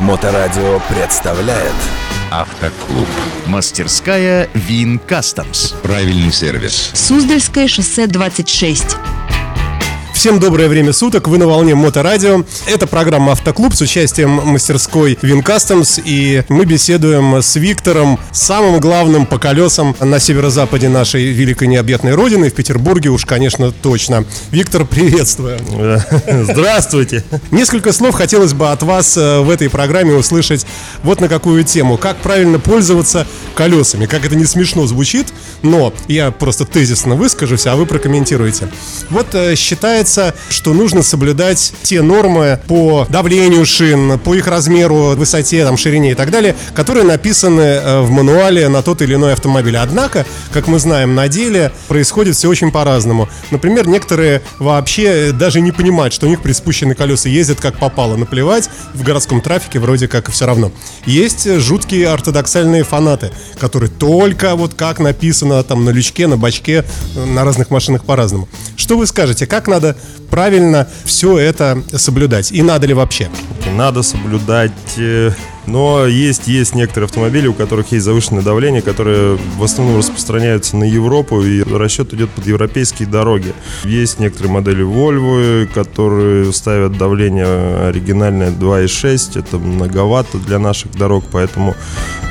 Моторадио представляет Автоклуб. Мастерская Вин Кастомс. Правильный сервис. Суздальское шоссе 26. Всем доброе время суток, вы на волне Моторадио. Это программа «Автоклуб» с участием мастерской Вин Customs, и мы беседуем с Виктором, самым главным по колесам на северо-западе нашей великой необъятной родины, в Петербурге уж, конечно, точно. Виктор, приветствую. Здравствуйте. Несколько слов хотелось бы от вас э, в этой программе услышать вот на какую тему. Как правильно пользоваться колесами. Как это не смешно звучит, но я просто тезисно выскажусь, а вы прокомментируете. Вот э, считается, что нужно соблюдать те нормы по давлению шин, по их размеру, высоте, там, ширине и так далее, которые написаны э, в мануале на тот или иной автомобиль. Однако, как мы знаем, на деле происходит все очень по-разному. Например, некоторые вообще даже не понимают, что у них приспущены колеса, ездят как попало, наплевать, в городском трафике вроде как все равно. Есть жуткие ортодоксальные фанаты, которые только вот как написано там на лючке, на бачке, на разных машинах по-разному. Что вы скажете, как надо правильно все это соблюдать? И надо ли вообще? Надо соблюдать э, но есть, есть некоторые автомобили, у которых есть завышенное давление, которые в основном распространяются на Европу, и расчет идет под европейские дороги. Есть некоторые модели Volvo, которые ставят давление оригинальное 2,6. Это многовато для наших дорог, поэтому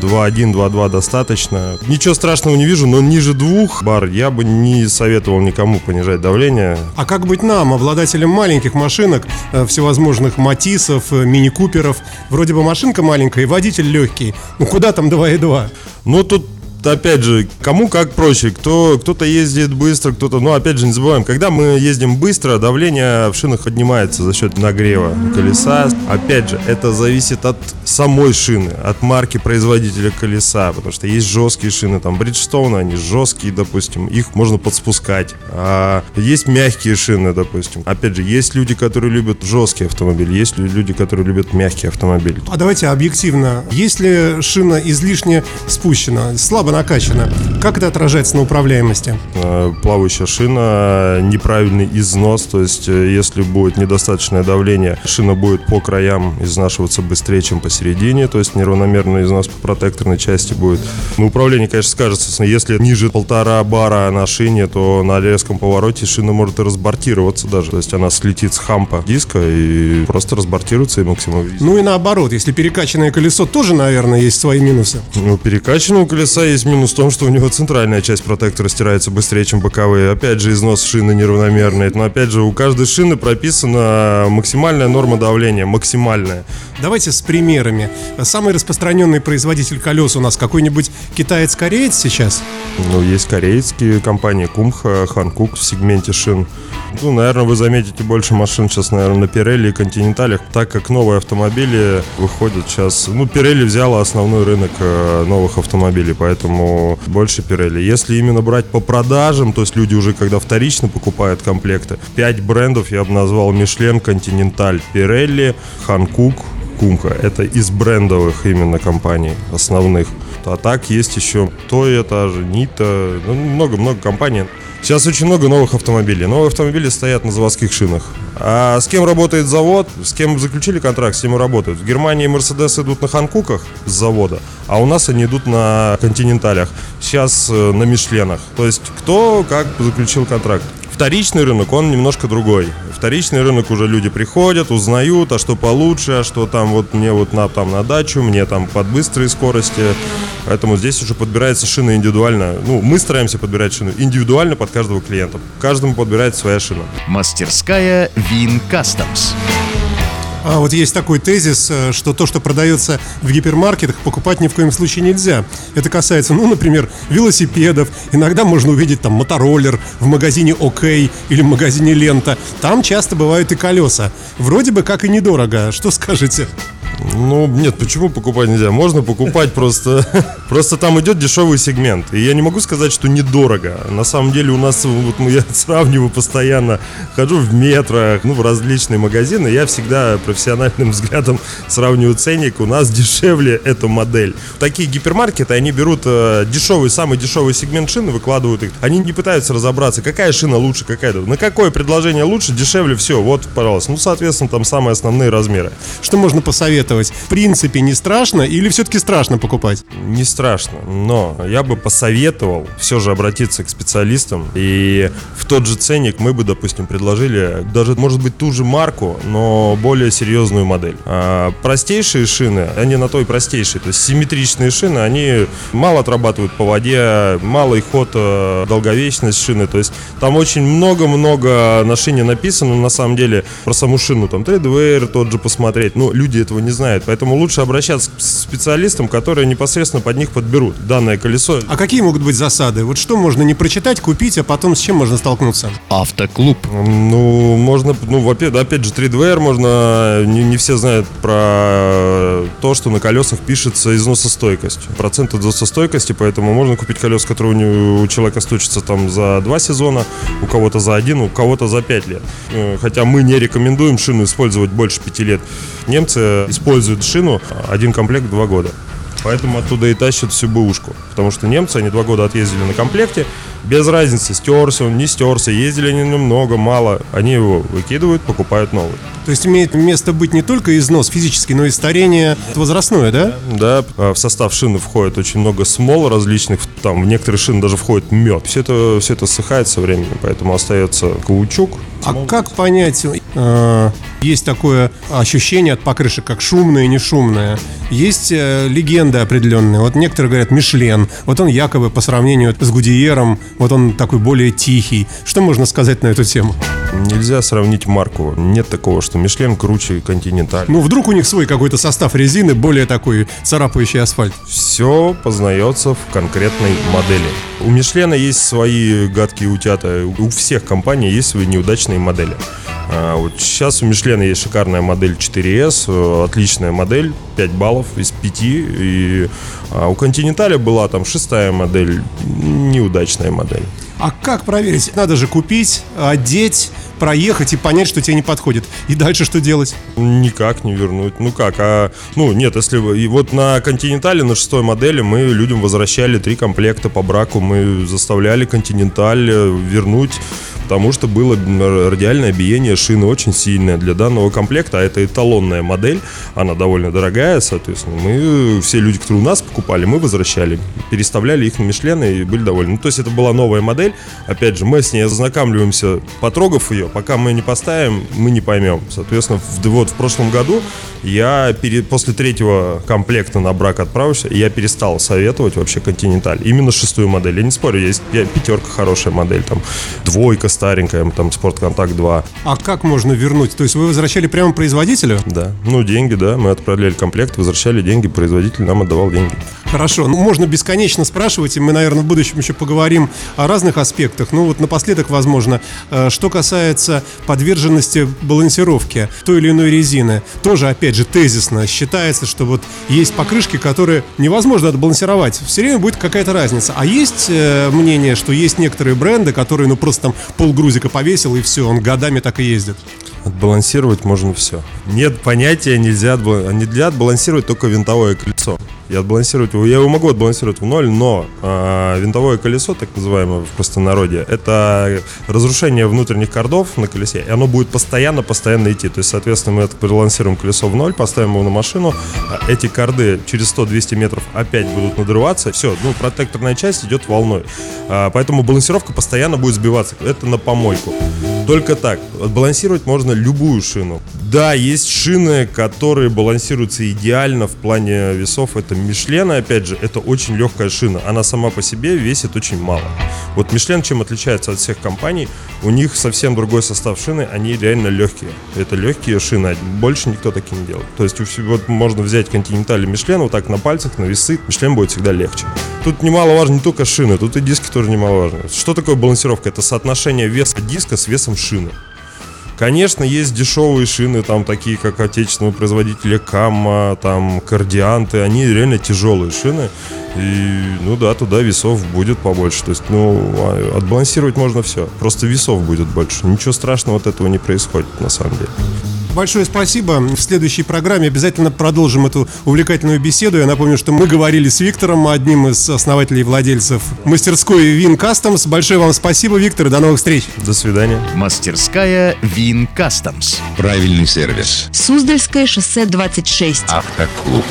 2.1, 2.2 достаточно. Ничего страшного не вижу, но ниже двух бар я бы не советовал никому понижать давление. А как быть нам, обладателям маленьких машинок, э, всевозможных Матисов, э, мини-куперов? Вроде бы машинка маленькая, маленькая, водитель легкий. Ну куда там 2,2? Ну тут опять же, кому как проще. Кто, кто-то ездит быстро, кто-то... Но опять же, не забываем, когда мы ездим быстро, давление в шинах поднимается за счет нагрева колеса. Опять же, это зависит от самой шины, от марки производителя колеса, потому что есть жесткие шины, там, Bridgestone, они жесткие, допустим, их можно подспускать. А есть мягкие шины, допустим. Опять же, есть люди, которые любят жесткие автомобили, есть люди, которые любят мягкие автомобили. А давайте объективно. Если шина излишне спущена, слабо накачана, как это отражается на управляемости? Э, плавающая шина, неправильный износ, то есть э, если будет недостаточное давление, шина будет по краям изнашиваться быстрее, чем посередине, то есть неравномерный износ по протекторной части будет. На управлении, конечно, скажется, если ниже полтора бара на шине, то на резком повороте шина может и разбортироваться даже, то есть она слетит с хампа диска и просто разбортируется и максимум. Ну и наоборот, если перекачанное колесо тоже, наверное, есть свои минусы. Ну, перекачанного колеса есть минус в том, что у него центральная часть протектора стирается быстрее, чем боковые. Опять же, износ шины неравномерный. Но опять же, у каждой шины прописана максимальная норма давления, максимальная. Давайте с примерами. Самый распространенный производитель колес у нас какой-нибудь китаец-кореец сейчас? Ну, есть корейские компании Кумха, Ханкук в сегменте шин. Ну, наверное, вы заметите больше машин сейчас, наверное, на Pirelli и Континенталях, так как новые автомобили выходят сейчас. Ну, Pirelli взяла основной рынок э, новых автомобилей, поэтому больше Pirelli. Если именно брать по продажам, то есть люди уже когда вторично покупают комплекты, пять брендов я бы назвал Michelin, Continental, Pirelli, Hankook, Кумка. Это из брендовых именно компаний, основных. А так есть еще Toyota, Нита, ну, много-много компаний. Сейчас очень много новых автомобилей. Новые автомобили стоят на заводских шинах. А с кем работает завод, с кем заключили контракт, с тем и работают. В Германии Мерседес идут на Ханкуках с завода, а у нас они идут на Континенталях. Сейчас э, на Мишленах. То есть кто как заключил контракт. Вторичный рынок, он немножко другой. Вторичный рынок уже люди приходят, узнают, а что получше, а что там вот мне вот на, там на дачу, мне там под быстрые скорости. Поэтому здесь уже подбирается шина индивидуально. Ну, мы стараемся подбирать шину индивидуально под каждого клиента. Каждому подбирается своя шина. Мастерская Вин Кастомс. А вот есть такой тезис, э, что то, что продается в гипермаркетах, покупать ни в коем случае нельзя. Это касается, ну, например, велосипедов. Иногда можно увидеть там мотороллер в магазине ОК или в магазине Лента. Там часто бывают и колеса. Вроде бы как и недорого. Что скажете? Ну, нет, почему покупать нельзя? Можно покупать просто... Просто там идет дешевый сегмент. И я не могу сказать, что недорого. На самом деле у нас, вот я сравниваю постоянно, хожу в метро, ну, в различные магазины, я всегда профессиональным взглядом сравниваю ценник. У нас дешевле эта модель. Такие гипермаркеты, они берут э, дешевый, самый дешевый сегмент шины, выкладывают их. Они не пытаются разобраться, какая шина лучше, какая На какое предложение лучше, дешевле, все, вот, пожалуйста. Ну, соответственно, там самые основные размеры. Что можно посоветовать? Посоветовать? В принципе, не страшно или все-таки страшно покупать? Не страшно, но я бы посоветовал все же обратиться к специалистам. И в тот же ценник мы бы, допустим, предложили даже, может быть, ту же марку, но более серьезную модель. А простейшие шины, они на той простейшие, то есть симметричные шины, они мало отрабатывают по воде, малый ход, э, долговечность шины. То есть там очень много-много на шине написано, на самом деле, про саму шину. Там 3DVR тот же посмотреть. Но люди этого не знают. Поэтому лучше обращаться к специалистам, которые непосредственно под них подберут данное колесо. А какие могут быть засады? Вот что можно не прочитать, купить, а потом с чем можно столкнуться? Автоклуб. Ну, можно, ну, во-первых, опять же, 3DVR можно, не, не все знают про то, что на колесах пишется износостойкость. Процент износостойкости, поэтому можно купить колеса, которые у, не- у человека стучатся там за два сезона, у кого-то за один, у кого-то за пять лет. Э, Хотя мы не рекомендуем шину использовать больше пяти лет. Немцы используют шину один комплект два года. Поэтому оттуда и тащат всю бэушку. Потому что немцы, они два года отъездили на комплекте, без разницы, стерся он, не стерся, ездили они немного, мало. Они его выкидывают, покупают новый. То есть имеет место быть не только износ физический, но и старение возрастное, да? Да, а в состав шины входит очень много смол различных, там в некоторые шины даже входит мед. Все это, все это ссыхает со временем, поэтому остается каучук. А как понять, э, есть такое ощущение от покрышек, как шумное и не шумное. Есть э, легенды определенные. Вот некоторые говорят Мишлен. Вот он якобы по сравнению с Гудиером, вот он такой более тихий. Что можно сказать на эту тему? Нельзя сравнить марку. Нет такого, что Мишлен круче Континенталь. Ну, вдруг у них свой какой-то состав резины, более такой царапающий асфальт. Все познается в конкретной модели. У Мишлена есть свои гадкие утята, у всех компаний есть свои неудачные модели. А, Вот сейчас у Мишлена есть шикарная модель 4S, э, отличная модель, 5 баллов из 5. И а, у Континенталя была там шестая модель, неудачная модель. А как проверить? Надо же купить, одеть, проехать и понять, что тебе не подходит. И дальше что делать? Никак не вернуть. Ну как, а... Ну нет, если... И вот на Континентале, на шестой модели мы людям возвращали три комплекта по браку. Мы заставляли Континенталь вернуть, потому что было радиальное биение шины очень сильное для данного комплекта, а это эталонная модель, она довольно дорогая, соответственно. Мы, все люди, которые у нас покупали, мы возвращали, переставляли их на Мишлены и были довольны. Ну, то есть это была новая модель, опять же, мы с ней ознакомливаемся, потрогав ее, пока мы не поставим, мы не поймем. Соответственно, в, вот в прошлом году я пере- после третьего комплекта на брак отправился, я перестал советовать вообще Континенталь. Именно шестую модель. Я не спорю, есть пя- пятерка хорошая модель, там двойка старенькая, там Спортконтакт 2. А как можно вернуть? То есть вы возвращали прямо производителю? Да. Ну, деньги, да. Мы отправляли комплект, возвращали деньги, производитель нам отдавал деньги. Хорошо, ну можно бесконечно спрашивать, и мы, наверное, в будущем еще поговорим о разных аспектах. Ну вот напоследок, возможно, э, что касается подверженности балансировки той или иной резины, тоже, опять же, тезисно считается, что вот есть покрышки, которые невозможно отбалансировать. Все время будет какая-то разница. А есть э, мнение, что есть некоторые бренды, которые, ну, просто там полгрузика повесил, и все, он годами так и ездит. Отбалансировать можно все. Нет понятия, нельзя, отбала- нельзя отбалансировать только винтовое колесо. И отбалансировать его, я его могу отбалансировать в ноль, но а, винтовое колесо, так называемое в простонародье, это разрушение внутренних кордов на колесе, и оно будет постоянно-постоянно идти. То есть, соответственно, мы отбалансируем колесо в ноль, поставим его на машину, а эти корды через 100-200 метров опять будут надрываться, все, ну, протекторная часть идет волной. А, поэтому балансировка постоянно будет сбиваться. Это на помойку. Только так. Отбалансировать можно любую шину. Да, есть шины, которые балансируются идеально в плане весов. Это Мишлен, опять же, это очень легкая шина. Она сама по себе весит очень мало. Вот Мишлен чем отличается от всех компаний? У них совсем другой состав шины, они реально легкие. Это легкие шины, больше никто такие не делает. То есть вот можно взять Континенталь и Мишлен вот так на пальцах, на весы, Мишлен будет всегда легче. Тут немаловажно не только шины, тут и диски тоже немаловажно. Что такое балансировка? Это соотношение веса диска с весом шины. Конечно, есть дешевые шины, там такие, как отечественного производителя Камма, там Кардианты, они реально тяжелые шины. И, ну да, туда весов будет побольше. То есть, ну, а, отбалансировать можно все. Просто весов будет больше. Ничего страшного от этого не происходит, на самом деле. Большое спасибо. В следующей программе обязательно продолжим эту увлекательную беседу. Я напомню, что мы говорили с Виктором, одним из основателей и владельцев мастерской Вин Customs. Большое вам спасибо, Виктор, и до новых встреч. До свидания. Мастерская Вин Кастомс. Правильный сервис. Суздальское шоссе 26. Автоклуб.